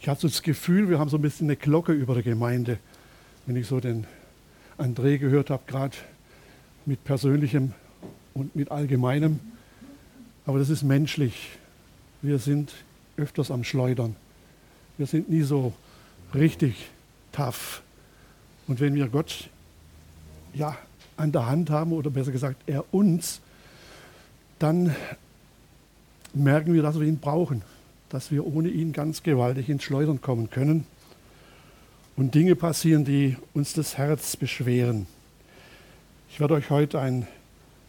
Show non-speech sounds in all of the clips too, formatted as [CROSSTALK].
Ich hatte so das Gefühl, wir haben so ein bisschen eine Glocke über der Gemeinde, wenn ich so den André gehört habe, gerade mit Persönlichem und mit Allgemeinem. Aber das ist menschlich. Wir sind öfters am Schleudern. Wir sind nie so richtig tough. Und wenn wir Gott ja, an der Hand haben, oder besser gesagt, er uns, dann merken wir, dass wir ihn brauchen dass wir ohne ihn ganz gewaltig ins Schleudern kommen können und Dinge passieren, die uns das Herz beschweren. Ich werde euch heute einen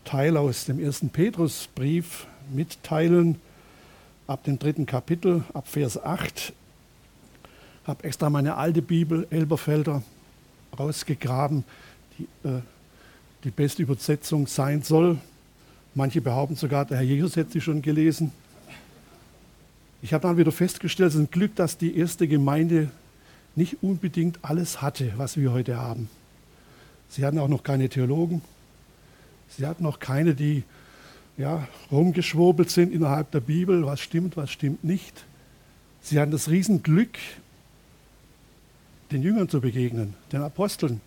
Teil aus dem ersten Petrusbrief mitteilen, ab dem dritten Kapitel, ab Vers 8. Ich habe extra meine alte Bibel, Elberfelder, rausgegraben, die äh, die beste Übersetzung sein soll. Manche behaupten sogar, der Herr Jesus hätte sie schon gelesen. Ich habe dann wieder festgestellt, es ist ein Glück, dass die erste Gemeinde nicht unbedingt alles hatte, was wir heute haben. Sie hatten auch noch keine Theologen. Sie hatten auch keine, die ja, rumgeschwurbelt sind innerhalb der Bibel, was stimmt, was stimmt nicht. Sie hatten das Riesenglück, den Jüngern zu begegnen, den Aposteln,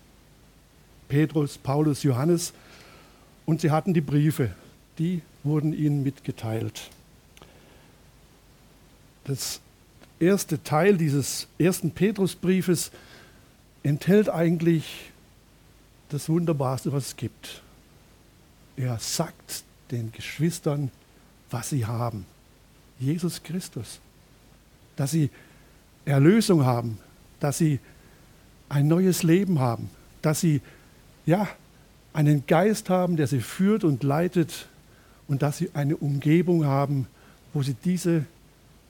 Petrus, Paulus, Johannes. Und sie hatten die Briefe, die wurden ihnen mitgeteilt das erste Teil dieses ersten Petrusbriefes enthält eigentlich das Wunderbarste, was es gibt. Er sagt den Geschwistern, was sie haben. Jesus Christus. Dass sie Erlösung haben, dass sie ein neues Leben haben, dass sie ja einen Geist haben, der sie führt und leitet und dass sie eine Umgebung haben, wo sie diese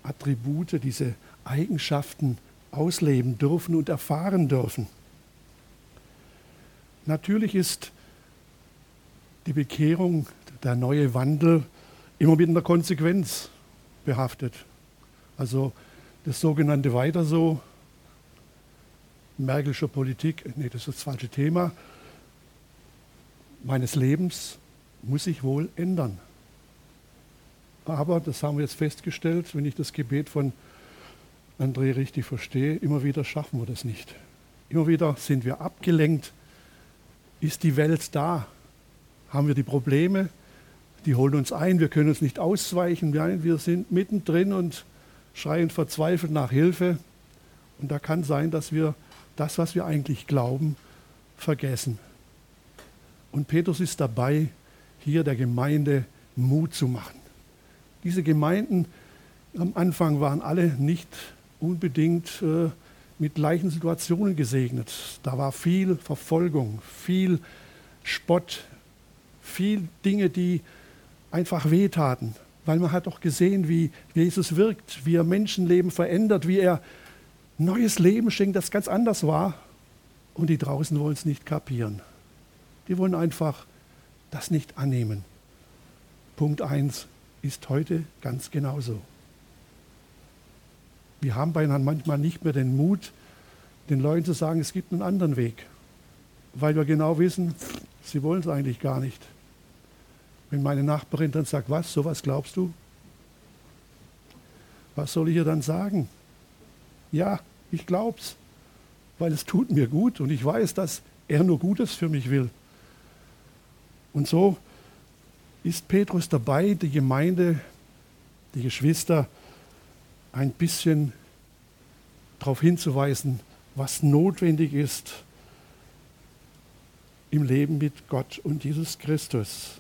Attribute, diese Eigenschaften ausleben dürfen und erfahren dürfen. Natürlich ist die Bekehrung, der neue Wandel immer mit einer Konsequenz behaftet. Also das sogenannte Weiter so, Merkelsche Politik, nee, das ist das falsche Thema, meines Lebens muss sich wohl ändern. Aber, das haben wir jetzt festgestellt, wenn ich das Gebet von André richtig verstehe, immer wieder schaffen wir das nicht. Immer wieder sind wir abgelenkt. Ist die Welt da? Haben wir die Probleme? Die holen uns ein, wir können uns nicht ausweichen. Wir sind mittendrin und schreien verzweifelt nach Hilfe. Und da kann sein, dass wir das, was wir eigentlich glauben, vergessen. Und Petrus ist dabei, hier der Gemeinde Mut zu machen. Diese Gemeinden am Anfang waren alle nicht unbedingt äh, mit gleichen Situationen gesegnet. Da war viel Verfolgung, viel Spott, viel Dinge, die einfach wehtaten, weil man hat doch gesehen, wie Jesus wirkt, wie er Menschenleben verändert, wie er neues Leben schenkt, das ganz anders war. Und die draußen wollen es nicht kapieren. Die wollen einfach das nicht annehmen. Punkt 1 ist heute ganz genauso. Wir haben beinahe manchmal nicht mehr den Mut, den Leuten zu sagen, es gibt einen anderen Weg, weil wir genau wissen, sie wollen es eigentlich gar nicht. Wenn meine Nachbarin dann sagt, was, sowas glaubst du? Was soll ich ihr dann sagen? Ja, ich glaub's, weil es tut mir gut und ich weiß, dass er nur Gutes für mich will. Und so ist Petrus dabei, die Gemeinde, die Geschwister ein bisschen darauf hinzuweisen, was notwendig ist im Leben mit Gott und Jesus Christus.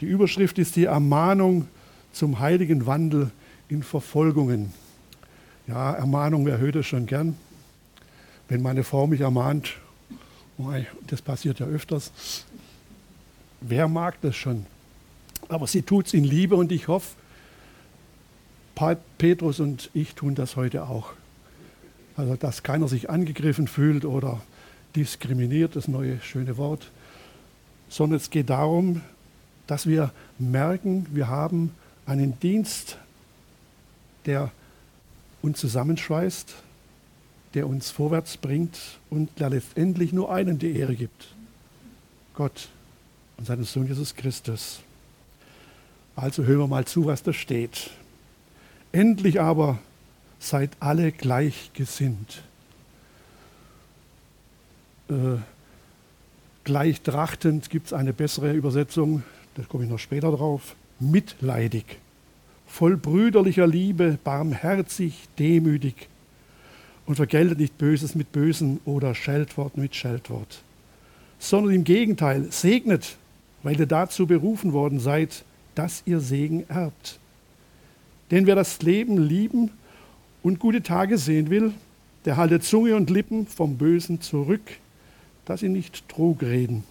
Die Überschrift ist die Ermahnung zum heiligen Wandel in Verfolgungen. Ja, Ermahnung, wer hört es schon gern? Wenn meine Frau mich ermahnt, das passiert ja öfters, wer mag das schon? Aber sie tut es in Liebe und ich hoffe, Petrus und ich tun das heute auch. Also, dass keiner sich angegriffen fühlt oder diskriminiert, das neue schöne Wort, sondern es geht darum, dass wir merken, wir haben einen Dienst, der uns zusammenschweißt, der uns vorwärts bringt und der letztendlich nur einen die Ehre gibt. Gott und seinen Sohn Jesus Christus. Also hören wir mal zu, was da steht. Endlich aber seid alle gleichgesinnt. Äh, gleichtrachtend gibt es eine bessere Übersetzung, da komme ich noch später drauf, mitleidig, voll brüderlicher Liebe, barmherzig, demütig und vergeltet nicht Böses mit Bösen oder Scheltwort mit Scheltwort, sondern im Gegenteil segnet, weil ihr dazu berufen worden seid, dass ihr Segen erbt. Denn wer das Leben lieben und gute Tage sehen will, der halte Zunge und Lippen vom Bösen zurück, dass sie nicht Trug reden.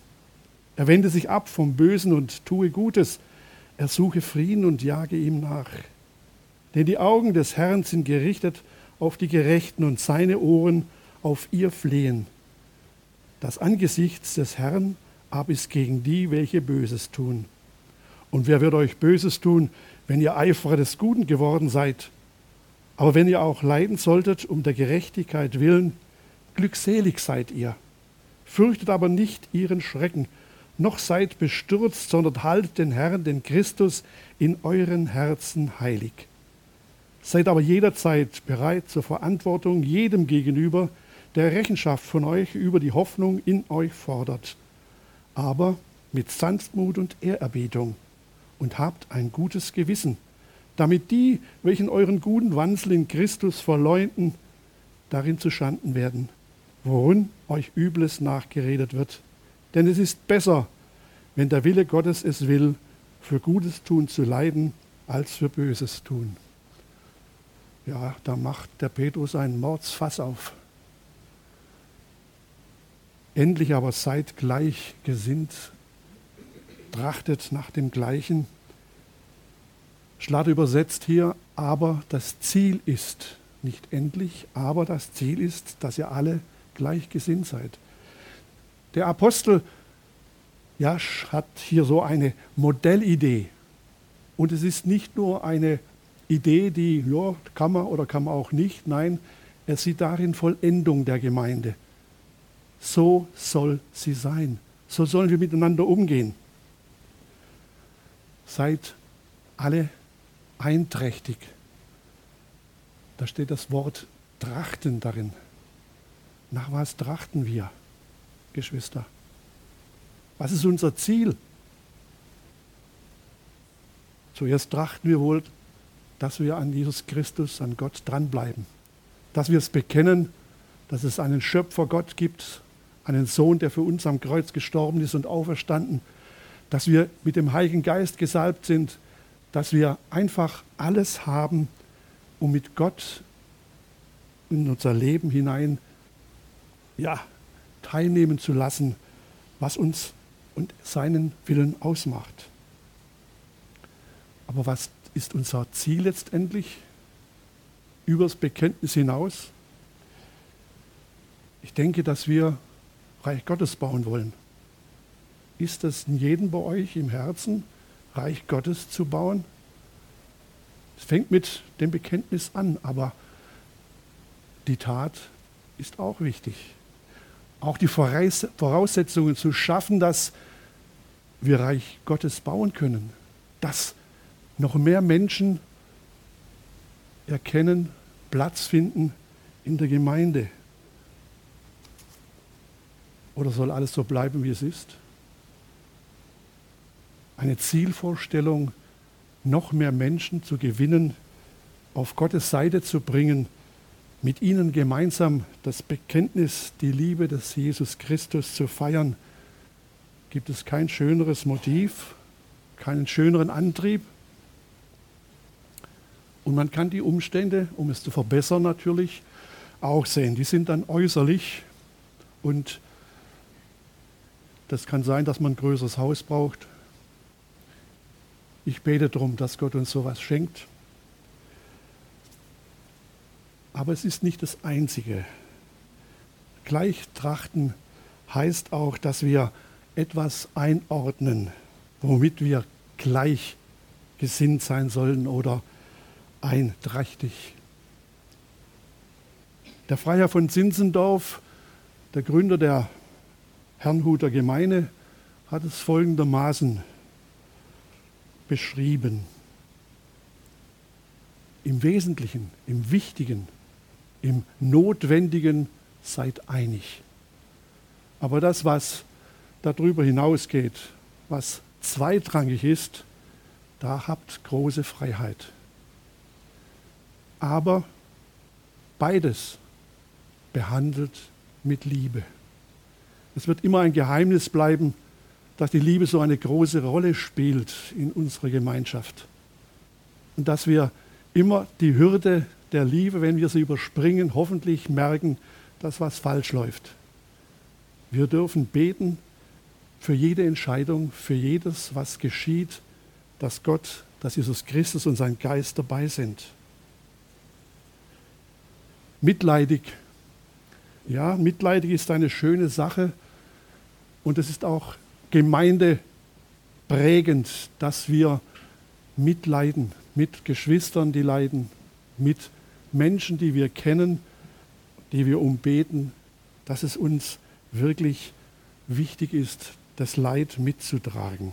Er wende sich ab vom Bösen und tue Gutes. Er suche Frieden und jage ihm nach. Denn die Augen des Herrn sind gerichtet auf die Gerechten und seine Ohren auf ihr Flehen. Das Angesicht des Herrn aber ist gegen die, welche Böses tun. Und wer wird euch Böses tun, wenn ihr Eiferer des Guten geworden seid? Aber wenn ihr auch leiden solltet um der Gerechtigkeit willen, glückselig seid ihr. Fürchtet aber nicht ihren Schrecken, noch seid bestürzt, sondern haltet den Herrn, den Christus, in euren Herzen heilig. Seid aber jederzeit bereit zur Verantwortung jedem gegenüber, der Rechenschaft von euch über die Hoffnung in euch fordert. Aber mit Sanftmut und Ehrerbietung und habt ein gutes Gewissen, damit die, welchen euren guten Wandel in Christus verleumden, darin zu Schanden werden worin euch Übles nachgeredet wird. Denn es ist besser, wenn der Wille Gottes es will, für Gutes tun zu leiden, als für Böses tun. Ja, da macht der Petrus einen Mordsfass auf. Endlich aber seid gleich gesinnt, trachtet nach dem Gleichen. Schlatt übersetzt hier, aber das Ziel ist, nicht endlich, aber das Ziel ist, dass ihr alle gleichgesinnt seid. Der Apostel Jasch hat hier so eine Modellidee. Und es ist nicht nur eine Idee, die ja, kann man oder kann man auch nicht. Nein, er sieht darin Vollendung der Gemeinde. So soll sie sein. So sollen wir miteinander umgehen. Seid alle einträchtig. Da steht das Wort trachten darin. Nach was trachten wir, Geschwister? Was ist unser Ziel? Zuerst trachten wir wohl, dass wir an Jesus Christus, an Gott dranbleiben. Dass wir es bekennen, dass es einen Schöpfer Gott gibt, einen Sohn, der für uns am Kreuz gestorben ist und auferstanden. Dass wir mit dem Heiligen Geist gesalbt sind. Dass wir einfach alles haben, um mit Gott in unser Leben hinein ja, teilnehmen zu lassen, was uns und seinen Willen ausmacht. Aber was ist unser Ziel letztendlich? Übers Bekenntnis hinaus? Ich denke, dass wir Reich Gottes bauen wollen. Ist es in jedem bei euch im Herzen, Reich Gottes zu bauen? Es fängt mit dem Bekenntnis an, aber die Tat ist auch wichtig auch die Voraussetzungen zu schaffen, dass wir Reich Gottes bauen können, dass noch mehr Menschen erkennen, Platz finden in der Gemeinde. Oder soll alles so bleiben, wie es ist? Eine Zielvorstellung, noch mehr Menschen zu gewinnen, auf Gottes Seite zu bringen, mit ihnen gemeinsam das Bekenntnis, die Liebe des Jesus Christus zu feiern, gibt es kein schöneres Motiv, keinen schöneren Antrieb. Und man kann die Umstände, um es zu verbessern natürlich, auch sehen. Die sind dann äußerlich und das kann sein, dass man ein größeres Haus braucht. Ich bete darum, dass Gott uns sowas schenkt. Aber es ist nicht das Einzige. Gleichtrachten heißt auch, dass wir etwas einordnen, womit wir gleichgesinnt sein sollen oder einträchtig. Der Freiherr von Zinzendorf, der Gründer der Herrnhuter Gemeinde, hat es folgendermaßen beschrieben. im Wesentlichen, im Wichtigen, im Notwendigen seid einig. Aber das, was darüber hinausgeht, was zweitrangig ist, da habt große Freiheit. Aber beides behandelt mit Liebe. Es wird immer ein Geheimnis bleiben, dass die Liebe so eine große Rolle spielt in unserer Gemeinschaft. Und dass wir immer die Hürde der Liebe, wenn wir sie überspringen, hoffentlich merken, dass was falsch läuft. Wir dürfen beten für jede Entscheidung, für jedes, was geschieht, dass Gott, dass Jesus Christus und sein Geist dabei sind. Mitleidig. Ja, mitleidig ist eine schöne Sache und es ist auch gemeindeprägend, dass wir mitleiden, mit Geschwistern, die leiden, mit Menschen, die wir kennen, die wir umbeten, dass es uns wirklich wichtig ist, das Leid mitzutragen.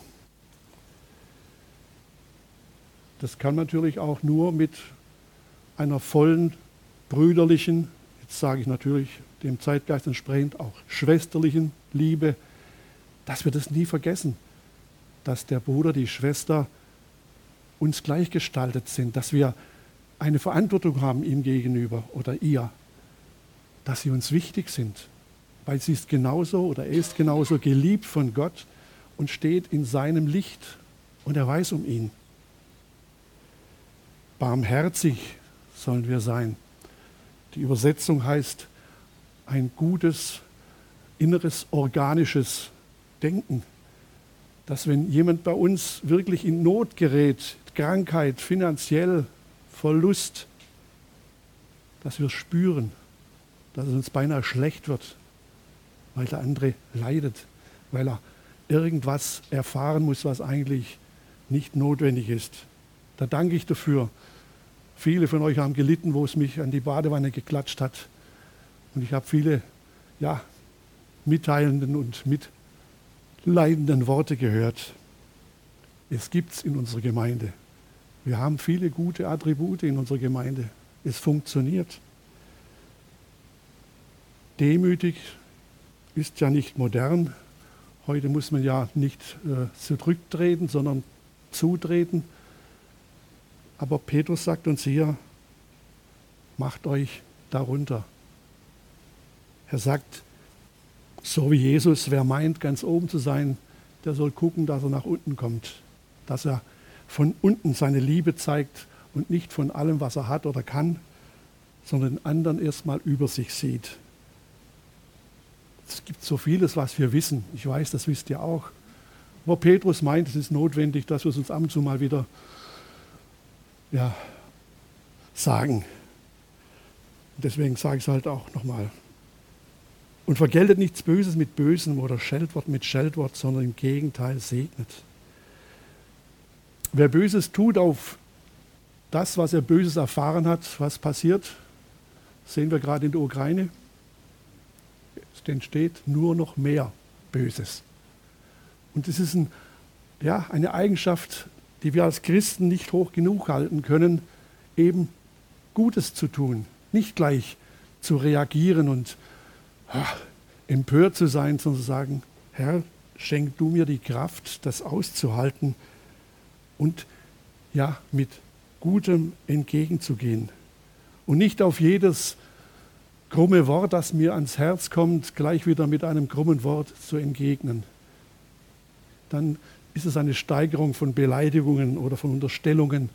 Das kann natürlich auch nur mit einer vollen brüderlichen, jetzt sage ich natürlich dem Zeitgeist entsprechend auch schwesterlichen Liebe dass wir das nie vergessen, dass der Bruder, die Schwester uns gleichgestaltet sind, dass wir eine Verantwortung haben ihm gegenüber oder ihr, dass sie uns wichtig sind, weil sie ist genauso oder er ist genauso geliebt von Gott und steht in seinem Licht und er weiß um ihn. Barmherzig sollen wir sein. Die Übersetzung heißt ein gutes, inneres, organisches denken, dass wenn jemand bei uns wirklich in Not gerät, Krankheit, finanziell, Verlust, dass wir spüren, dass es uns beinahe schlecht wird, weil der andere leidet, weil er irgendwas erfahren muss, was eigentlich nicht notwendig ist. Da danke ich dafür. Viele von euch haben gelitten, wo es mich an die Badewanne geklatscht hat. Und ich habe viele ja, mitteilenden und mit leidenden Worte gehört. Es gibt es in unserer Gemeinde. Wir haben viele gute Attribute in unserer Gemeinde. Es funktioniert. Demütig ist ja nicht modern. Heute muss man ja nicht äh, zurücktreten, sondern zutreten. Aber Petrus sagt uns hier, macht euch darunter. Er sagt, so wie Jesus, wer meint, ganz oben zu sein, der soll gucken, dass er nach unten kommt. Dass er von unten seine Liebe zeigt und nicht von allem, was er hat oder kann, sondern den anderen erstmal über sich sieht. Es gibt so vieles, was wir wissen. Ich weiß, das wisst ihr auch. Aber Petrus meint, es ist notwendig, dass wir es uns ab und zu mal wieder ja, sagen. Deswegen sage ich es halt auch nochmal. Und vergeltet nichts Böses mit Bösem oder Scheldwort mit Scheldwort, sondern im Gegenteil segnet. Wer Böses tut auf das, was er Böses erfahren hat, was passiert, sehen wir gerade in der Ukraine. Es entsteht nur noch mehr Böses. Und es ist ein, ja, eine Eigenschaft, die wir als Christen nicht hoch genug halten können, eben Gutes zu tun, nicht gleich zu reagieren und empört zu sein, sondern zu sagen, Herr, schenk du mir die Kraft, das auszuhalten und ja, mit Gutem entgegenzugehen. Und nicht auf jedes krumme Wort, das mir ans Herz kommt, gleich wieder mit einem krummen Wort zu entgegnen. Dann ist es eine Steigerung von Beleidigungen oder von Unterstellungen.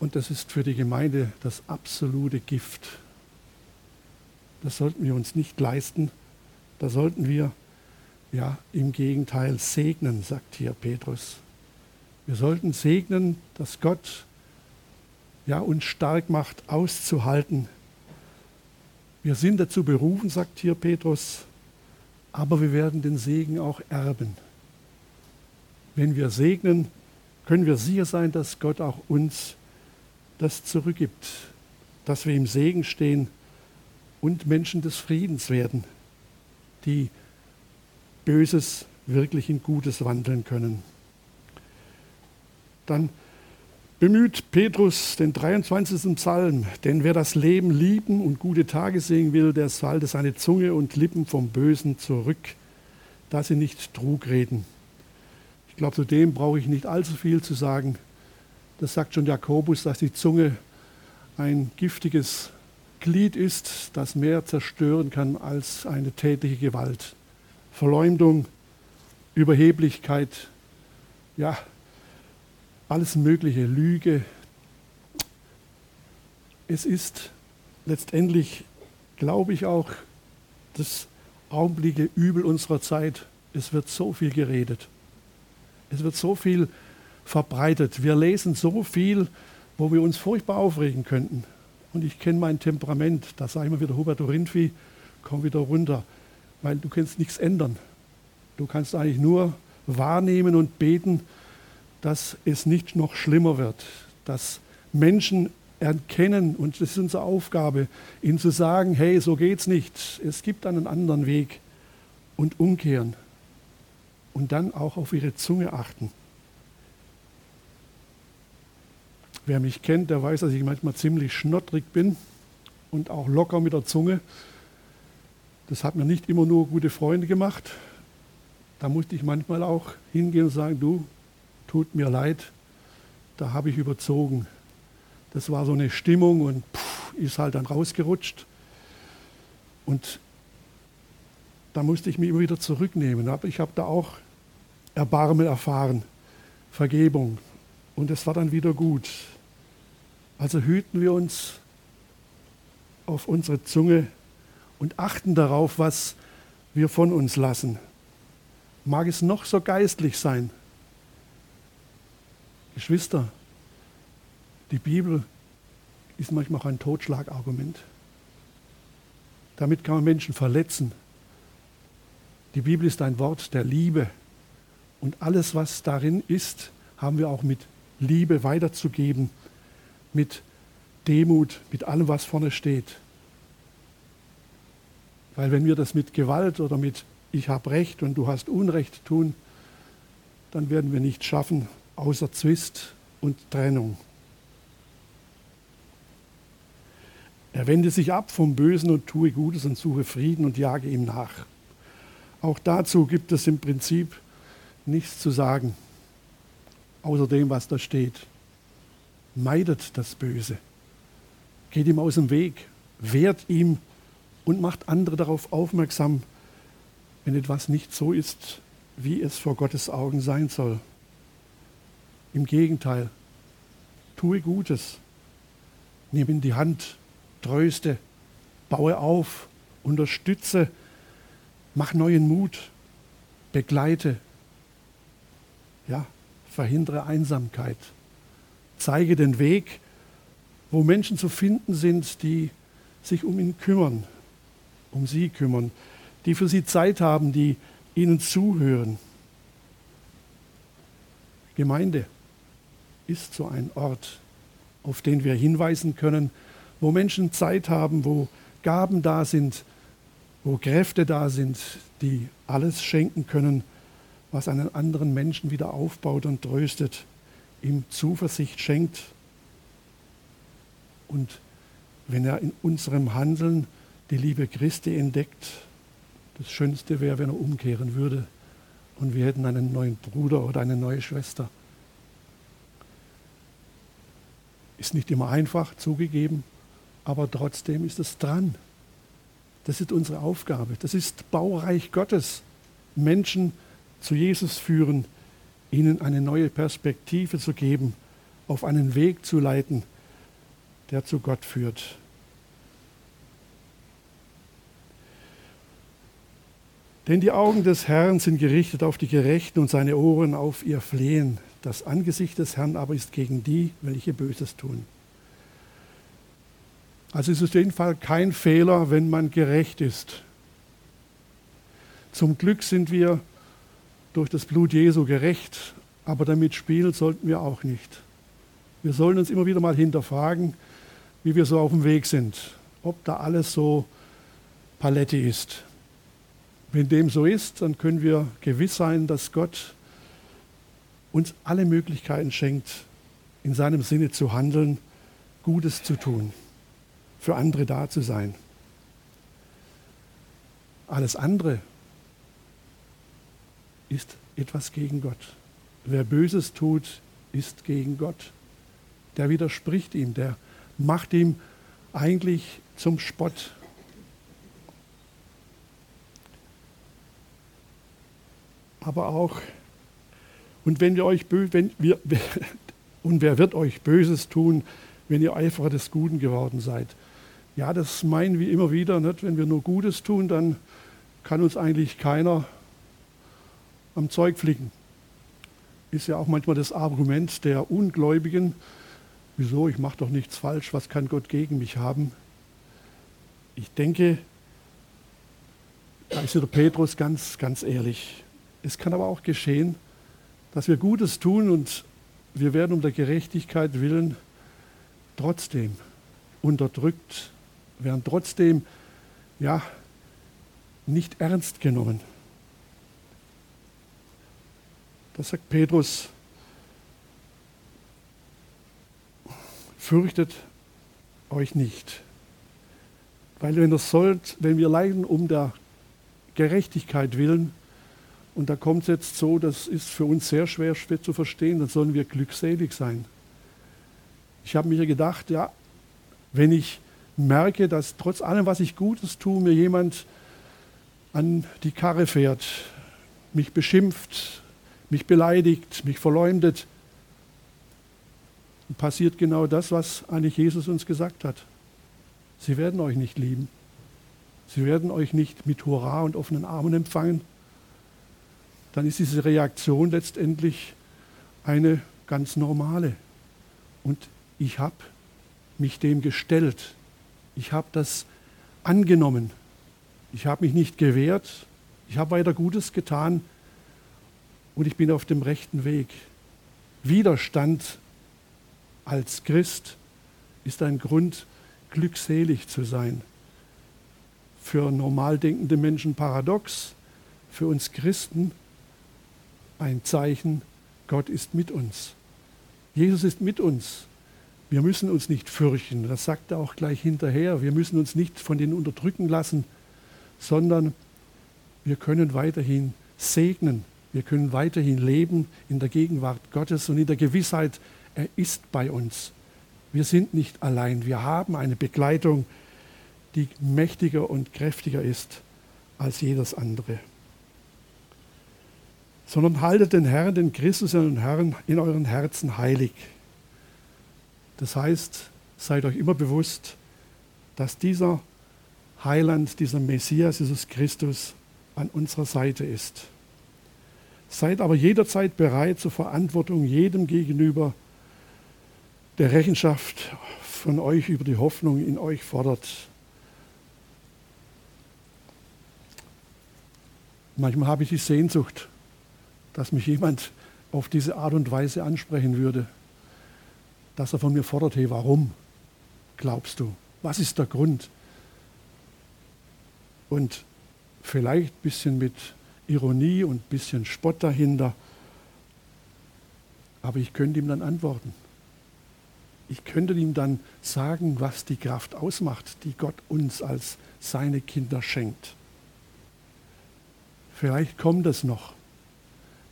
Und das ist für die Gemeinde das absolute Gift. Das sollten wir uns nicht leisten. Da sollten wir ja im Gegenteil segnen, sagt hier Petrus. Wir sollten segnen, dass Gott ja, uns stark macht, auszuhalten. Wir sind dazu berufen, sagt hier Petrus, aber wir werden den Segen auch erben. Wenn wir segnen, können wir sicher sein, dass Gott auch uns das zurückgibt, dass wir im Segen stehen und Menschen des Friedens werden, die Böses wirklich in Gutes wandeln können. Dann bemüht Petrus den 23. Psalm, denn wer das Leben lieben und gute Tage sehen will, der halte seine Zunge und Lippen vom Bösen zurück, dass sie nicht Trug reden. Ich glaube, zu dem brauche ich nicht allzu viel zu sagen. Das sagt schon Jakobus, dass die Zunge ein giftiges Glied ist, das mehr zerstören kann als eine tätige Gewalt. Verleumdung, Überheblichkeit, ja, alles Mögliche, Lüge. Es ist letztendlich, glaube ich auch, das augenblickliche Übel unserer Zeit. Es wird so viel geredet. Es wird so viel verbreitet. Wir lesen so viel, wo wir uns furchtbar aufregen könnten. Und ich kenne mein Temperament. Da sage ich immer wieder, Hubert Rinfi, komm wieder runter. Weil du kannst nichts ändern. Du kannst eigentlich nur wahrnehmen und beten, dass es nicht noch schlimmer wird, dass Menschen erkennen, und das ist unsere Aufgabe, ihnen zu sagen, hey, so geht's nicht, es gibt einen anderen Weg und umkehren und dann auch auf ihre Zunge achten. Wer mich kennt, der weiß, dass ich manchmal ziemlich schnottrig bin und auch locker mit der Zunge. Das hat mir nicht immer nur gute Freunde gemacht. Da musste ich manchmal auch hingehen und sagen, du, tut mir leid, da habe ich überzogen. Das war so eine Stimmung und pff, ist halt dann rausgerutscht. Und da musste ich mich immer wieder zurücknehmen. Aber ich habe da auch Erbarmen erfahren, Vergebung. Und es war dann wieder gut. Also hüten wir uns auf unsere Zunge und achten darauf, was wir von uns lassen. Mag es noch so geistlich sein, Geschwister, die Bibel ist manchmal auch ein Totschlagargument. Damit kann man Menschen verletzen. Die Bibel ist ein Wort der Liebe. Und alles, was darin ist, haben wir auch mit Liebe weiterzugeben, mit Demut, mit allem, was vorne steht. Weil wenn wir das mit Gewalt oder mit Ich habe Recht und du hast Unrecht tun, dann werden wir nicht schaffen, außer Zwist und Trennung. Er wende sich ab vom Bösen und tue Gutes und suche Frieden und jage ihm nach. Auch dazu gibt es im Prinzip nichts zu sagen, außer dem, was da steht. Meidet das Böse, geht ihm aus dem Weg, wehrt ihm und macht andere darauf aufmerksam, wenn etwas nicht so ist, wie es vor Gottes Augen sein soll. Im Gegenteil, tue Gutes, nimm in die Hand, tröste, baue auf, unterstütze, mach neuen Mut, begleite, ja, verhindere Einsamkeit, zeige den Weg, wo Menschen zu finden sind, die sich um ihn kümmern, um sie kümmern, die für sie Zeit haben, die ihnen zuhören. Gemeinde, ist so ein Ort, auf den wir hinweisen können, wo Menschen Zeit haben, wo Gaben da sind, wo Kräfte da sind, die alles schenken können, was einen anderen Menschen wieder aufbaut und tröstet, ihm Zuversicht schenkt. Und wenn er in unserem Handeln die Liebe Christi entdeckt, das Schönste wäre, wenn er umkehren würde und wir hätten einen neuen Bruder oder eine neue Schwester. Ist nicht immer einfach zugegeben, aber trotzdem ist es dran. Das ist unsere Aufgabe. Das ist Baureich Gottes. Menschen zu Jesus führen, ihnen eine neue Perspektive zu geben, auf einen Weg zu leiten, der zu Gott führt. Denn die Augen des Herrn sind gerichtet auf die Gerechten und seine Ohren auf ihr Flehen. Das Angesicht des Herrn aber ist gegen die, welche Böses tun. Also es ist auf jeden Fall kein Fehler, wenn man gerecht ist. Zum Glück sind wir durch das Blut Jesu gerecht, aber damit spielen sollten wir auch nicht. Wir sollen uns immer wieder mal hinterfragen, wie wir so auf dem Weg sind, ob da alles so Palette ist. Wenn dem so ist, dann können wir gewiss sein, dass Gott uns alle Möglichkeiten schenkt, in seinem Sinne zu handeln, Gutes zu tun, für andere da zu sein. Alles andere ist etwas gegen Gott. Wer Böses tut, ist gegen Gott. Der widerspricht ihm, der macht ihm eigentlich zum Spott. Aber auch, und wenn wir euch wenn wir, [LAUGHS] und wer wird euch Böses tun, wenn ihr Eiferer des Guten geworden seid? Ja, das meinen wir immer wieder, nicht? wenn wir nur Gutes tun, dann kann uns eigentlich keiner am Zeug flicken. Ist ja auch manchmal das Argument der Ungläubigen, wieso, ich mache doch nichts falsch, was kann Gott gegen mich haben? Ich denke, da ist der Petrus ganz, ganz ehrlich. Es kann aber auch geschehen, dass wir Gutes tun und wir werden um der Gerechtigkeit willen trotzdem unterdrückt, werden trotzdem ja, nicht ernst genommen. Da sagt Petrus, fürchtet euch nicht. Weil wenn sollt, wenn wir leiden um der Gerechtigkeit willen, und da kommt es jetzt so, das ist für uns sehr schwer, schwer zu verstehen, dann sollen wir glückselig sein. Ich habe mir gedacht, ja, wenn ich merke, dass trotz allem, was ich Gutes tue, mir jemand an die Karre fährt, mich beschimpft, mich beleidigt, mich verleumdet, dann passiert genau das, was eigentlich Jesus uns gesagt hat. Sie werden euch nicht lieben. Sie werden euch nicht mit Hurra und offenen Armen empfangen. Dann ist diese Reaktion letztendlich eine ganz normale. Und ich habe mich dem gestellt. Ich habe das angenommen. Ich habe mich nicht gewehrt. Ich habe weiter Gutes getan und ich bin auf dem rechten Weg. Widerstand als Christ ist ein Grund, glückselig zu sein. Für normal denkende Menschen paradox, für uns Christen ein Zeichen, Gott ist mit uns. Jesus ist mit uns. Wir müssen uns nicht fürchten, das sagt er auch gleich hinterher. Wir müssen uns nicht von denen unterdrücken lassen, sondern wir können weiterhin segnen. Wir können weiterhin leben in der Gegenwart Gottes und in der Gewissheit, er ist bei uns. Wir sind nicht allein. Wir haben eine Begleitung, die mächtiger und kräftiger ist als jedes andere. Sondern haltet den Herrn, den Christus, den Herrn in euren Herzen heilig. Das heißt, seid euch immer bewusst, dass dieser Heiland, dieser Messias, Jesus Christus an unserer Seite ist. Seid aber jederzeit bereit zur Verantwortung jedem gegenüber, der Rechenschaft von euch über die Hoffnung in euch fordert. Manchmal habe ich die Sehnsucht, dass mich jemand auf diese Art und Weise ansprechen würde dass er von mir fordert, hey, warum glaubst du? Was ist der Grund? Und vielleicht ein bisschen mit Ironie und ein bisschen Spott dahinter. Aber ich könnte ihm dann antworten. Ich könnte ihm dann sagen, was die Kraft ausmacht, die Gott uns als seine Kinder schenkt. Vielleicht kommt es noch.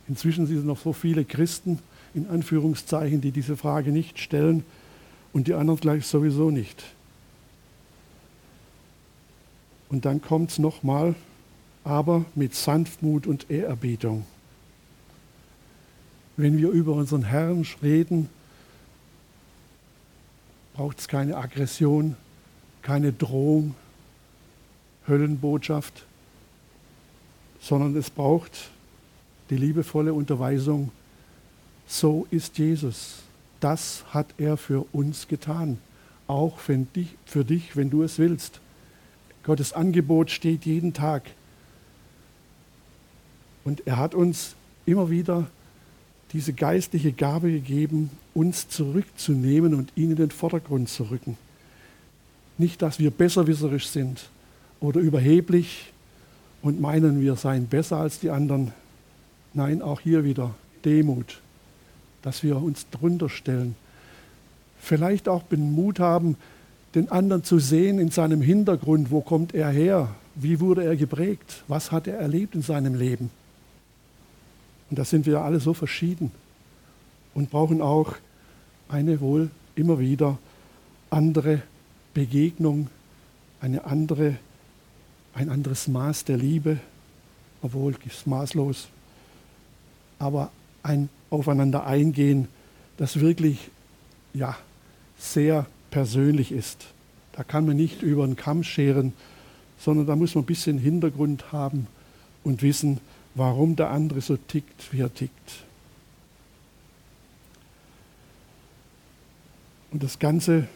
Inzwischen sind es noch so viele Christen, in Anführungszeichen, die diese Frage nicht stellen und die anderen gleich sowieso nicht. Und dann kommt es nochmal, aber mit Sanftmut und Ehrerbietung. Wenn wir über unseren Herrn reden, braucht es keine Aggression, keine Drohung, Höllenbotschaft, sondern es braucht die liebevolle Unterweisung so ist Jesus. Das hat er für uns getan. Auch für dich, wenn du es willst. Gottes Angebot steht jeden Tag. Und er hat uns immer wieder diese geistliche Gabe gegeben, uns zurückzunehmen und ihn in den Vordergrund zu rücken. Nicht, dass wir besserwisserisch sind oder überheblich und meinen, wir seien besser als die anderen. Nein, auch hier wieder Demut, dass wir uns drunter stellen, vielleicht auch den Mut haben, den anderen zu sehen in seinem Hintergrund, wo kommt er her, wie wurde er geprägt, was hat er erlebt in seinem Leben. Und da sind wir alle so verschieden und brauchen auch eine wohl immer wieder andere Begegnung, eine andere, ein anderes Maß der Liebe, obwohl ist maßlos, aber ein Aufeinander eingehen, das wirklich ja, sehr persönlich ist. Da kann man nicht über den Kamm scheren, sondern da muss man ein bisschen Hintergrund haben und wissen, warum der andere so tickt, wie er tickt. Und das Ganze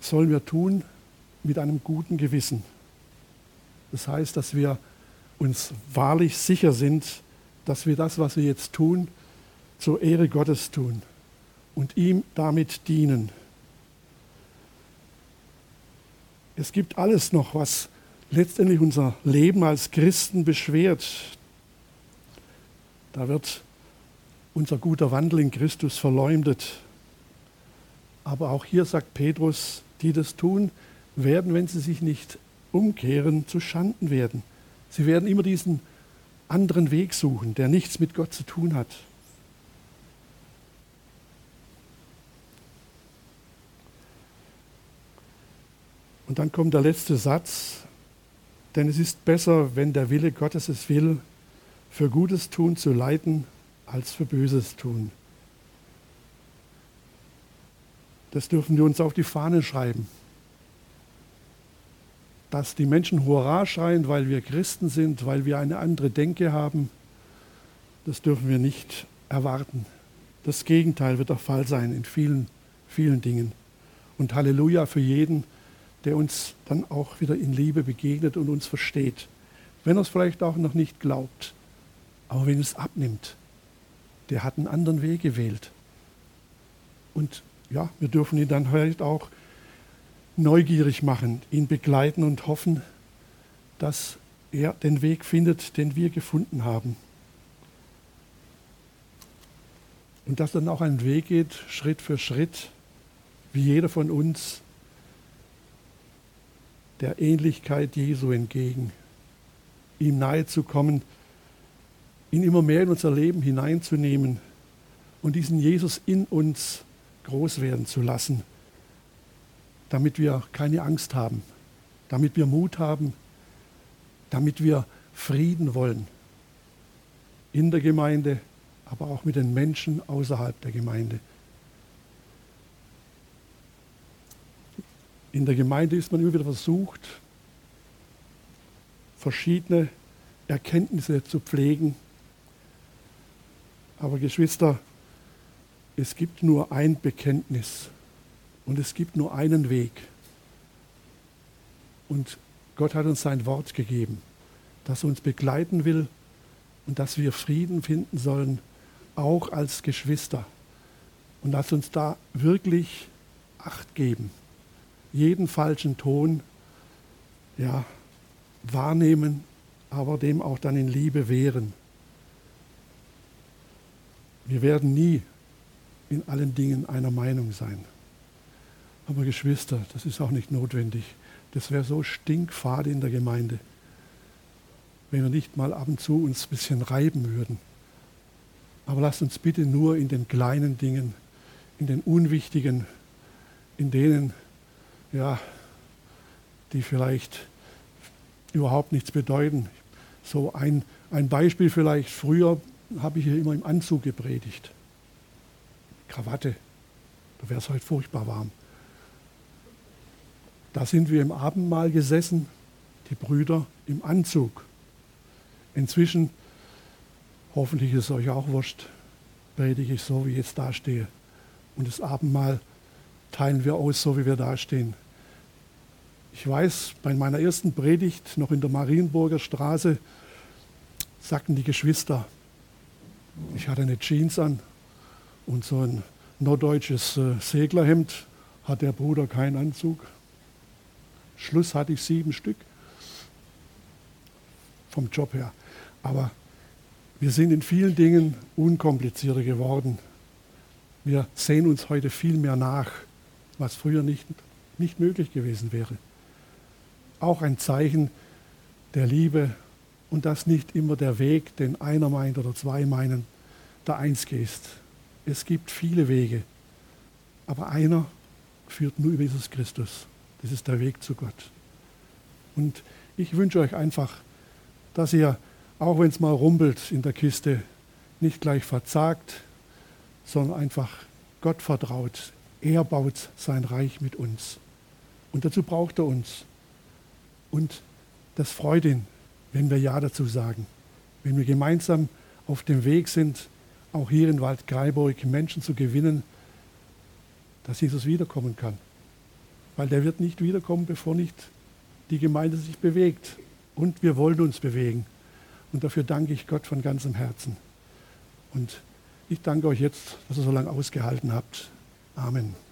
sollen wir tun mit einem guten Gewissen. Das heißt, dass wir uns wahrlich sicher sind, dass wir das, was wir jetzt tun, zur Ehre Gottes tun und ihm damit dienen. Es gibt alles noch, was letztendlich unser Leben als Christen beschwert. Da wird unser guter Wandel in Christus verleumdet. Aber auch hier sagt Petrus, die das tun, werden, wenn sie sich nicht umkehren, zu Schanden werden. Sie werden immer diesen anderen Weg suchen, der nichts mit Gott zu tun hat. Und dann kommt der letzte Satz, denn es ist besser, wenn der Wille Gottes es will, für Gutes tun zu leiden, als für Böses tun. Das dürfen wir uns auf die Fahne schreiben. Dass die Menschen Hurra schreien, weil wir Christen sind, weil wir eine andere Denke haben, das dürfen wir nicht erwarten. Das Gegenteil wird der Fall sein in vielen, vielen Dingen. Und Halleluja für jeden, der uns dann auch wieder in Liebe begegnet und uns versteht. Wenn er es vielleicht auch noch nicht glaubt, aber wenn es abnimmt, der hat einen anderen Weg gewählt. Und ja, wir dürfen ihn dann halt auch neugierig machen, ihn begleiten und hoffen, dass er den Weg findet, den wir gefunden haben. Und dass dann auch ein Weg geht, Schritt für Schritt, wie jeder von uns, der Ähnlichkeit Jesu entgegen, ihm nahe zu kommen, ihn immer mehr in unser Leben hineinzunehmen und diesen Jesus in uns groß werden zu lassen, damit wir keine Angst haben, damit wir Mut haben, damit wir Frieden wollen in der Gemeinde, aber auch mit den Menschen außerhalb der Gemeinde. In der Gemeinde ist man immer wieder versucht, verschiedene Erkenntnisse zu pflegen. Aber Geschwister, es gibt nur ein Bekenntnis und es gibt nur einen Weg. Und Gott hat uns sein Wort gegeben, das uns begleiten will und dass wir Frieden finden sollen, auch als Geschwister. Und dass uns da wirklich Acht geben, jeden falschen Ton ja, wahrnehmen, aber dem auch dann in Liebe wehren. Wir werden nie in allen Dingen einer Meinung sein. Aber Geschwister, das ist auch nicht notwendig. Das wäre so stinkfade in der Gemeinde, wenn wir nicht mal ab und zu uns ein bisschen reiben würden. Aber lasst uns bitte nur in den kleinen Dingen, in den unwichtigen, in denen, ja, die vielleicht überhaupt nichts bedeuten. So ein, ein Beispiel vielleicht, früher habe ich hier immer im Anzug gepredigt. Krawatte. Da wäre es heute furchtbar warm. Da sind wir im Abendmahl gesessen, die Brüder im Anzug. Inzwischen, hoffentlich ist es euch auch wurscht, predige ich so, wie ich jetzt dastehe. Und das Abendmahl teilen wir aus, so wie wir dastehen. Ich weiß, bei meiner ersten Predigt, noch in der Marienburger Straße, sagten die Geschwister, ich hatte eine Jeans an und so ein norddeutsches äh, Seglerhemd hat der Bruder keinen Anzug. Schluss hatte ich sieben Stück vom Job her. Aber wir sind in vielen Dingen unkomplizierter geworden. Wir sehen uns heute viel mehr nach was früher nicht, nicht möglich gewesen wäre. Auch ein Zeichen der Liebe und dass nicht immer der Weg, den einer meint oder zwei meinen, der eins gehst. Es gibt viele Wege, aber einer führt nur über Jesus Christus. Das ist der Weg zu Gott. Und ich wünsche euch einfach, dass ihr, auch wenn es mal rumpelt in der Kiste, nicht gleich verzagt, sondern einfach Gott vertraut. Er baut sein Reich mit uns. Und dazu braucht er uns. Und das freut ihn, wenn wir Ja dazu sagen. Wenn wir gemeinsam auf dem Weg sind, auch hier in Waldkraiburg Menschen zu gewinnen, dass Jesus wiederkommen kann. Weil der wird nicht wiederkommen, bevor nicht die Gemeinde sich bewegt. Und wir wollen uns bewegen. Und dafür danke ich Gott von ganzem Herzen. Und ich danke euch jetzt, dass ihr so lange ausgehalten habt. Amen.